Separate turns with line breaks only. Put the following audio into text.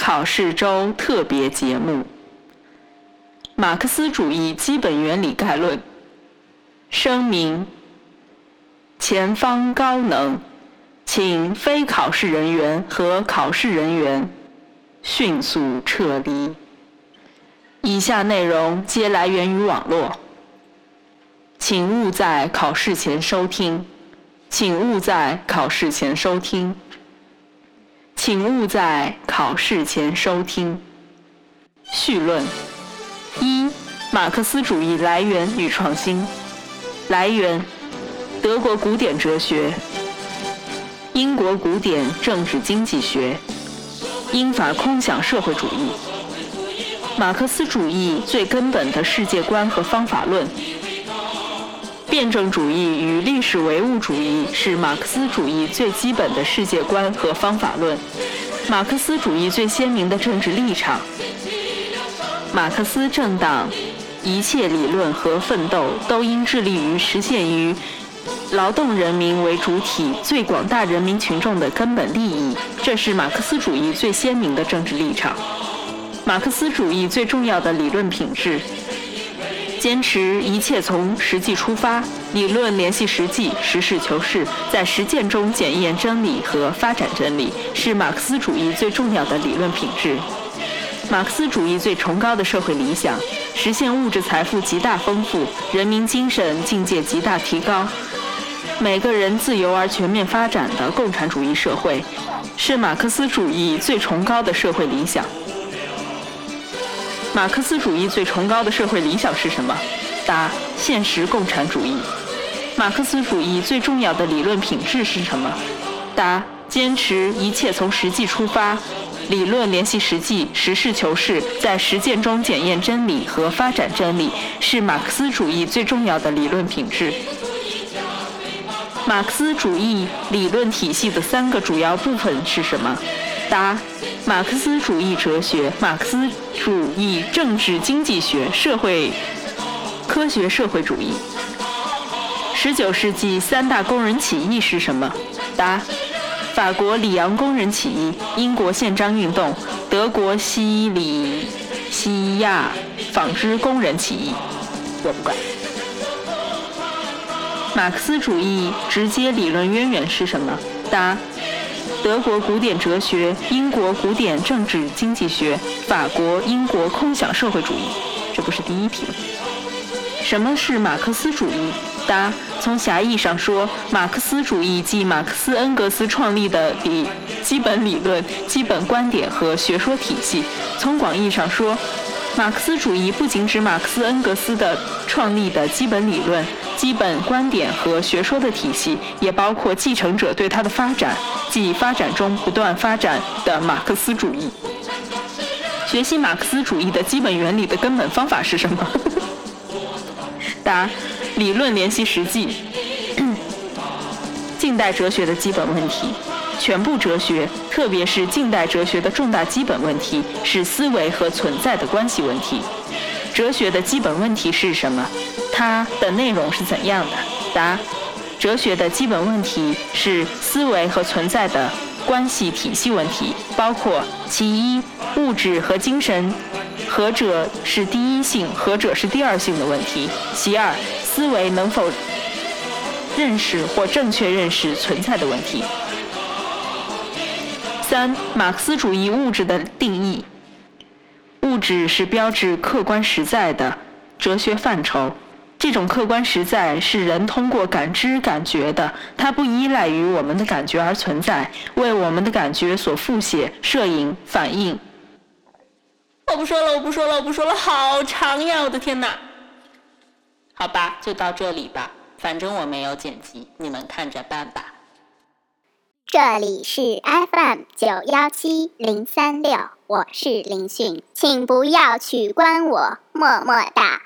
考试周特别节目：马克思主义基本原理概论。声明：前方高能，请非考试人员和考试人员迅速撤离。以下内容皆来源于网络，请勿在考试前收听。请勿在考试前收听。请勿在考试前收听。序论：一、马克思主义来源与创新。来源：德国古典哲学、英国古典政治经济学、英法空想社会主义。马克思主义最根本的世界观和方法论。辩证主义与历史唯物主义是马克思主义最基本的世界观和方法论，马克思主义最鲜明的政治立场。马克思政党一切理论和奋斗都应致力于实现于劳动人民为主体最广大人民群众的根本利益，这是马克思主义最鲜明的政治立场。马克思主义最重要的理论品质。坚持一切从实际出发，理论联系实际，实事求是，在实践中检验真理和发展真理，是马克思主义最重要的理论品质。马克思主义最崇高的社会理想，实现物质财富极大丰富，人民精神境界极大提高，每个人自由而全面发展的共产主义社会，是马克思主义最崇高的社会理想。马克思主义最崇高的社会理想是什么？答：现实共产主义。马克思主义最重要的理论品质是什么？答：坚持一切从实际出发，理论联系实际，实事求是，在实践中检验真理和发展真理，是马克思主义最重要的理论品质。马克思主义理论体系的三个主要部分是什么？答。马克思主义哲学、马克思主义政治经济学、社会科学社会主义。十九世纪三大工人起义是什么？答：法国里昂工人起义、英国宪章运动、德国西里西亚纺织工人起义。我不管。马克思主义直接理论渊源是什么？答。德国古典哲学、英国古典政治经济学、法国、英国空想社会主义，这不是第一题？什么是马克思主义？答：从狭义上说，马克思主义即马克思恩格斯创立的理基本理论、基本观点和学说体系；从广义上说，马克思主义不仅指马克思恩格斯的创立的基本理论。基本观点和学说的体系，也包括继承者对它的发展，即发展中不断发展的马克思主义。学习马克思主义的基本原理的根本方法是什么？答：理论联系实际。近代哲学的基本问题，全部哲学，特别是近代哲学的重大基本问题是思维和存在的关系问题。哲学的基本问题是什么？它的内容是怎样的？答：哲学的基本问题是思维和存在的关系体系问题，包括其一，物质和精神何者是第一性，何者是第二性的问题；其二，思维能否认识或正确认识存在的问题；三，马克思主义物质的定义。物质是标志客观实在的哲学范畴。这种客观实在是人通过感知感觉的，它不依赖于我们的感觉而存在，为我们的感觉所复写、摄影、反应。我不说了，我不说了，我不说了，好长呀！我的天哪！好吧，就到这里吧，反正我没有剪辑，你们看着办吧。
这里是 FM 九幺七零三六，我是林迅，请不要取关我，么么哒。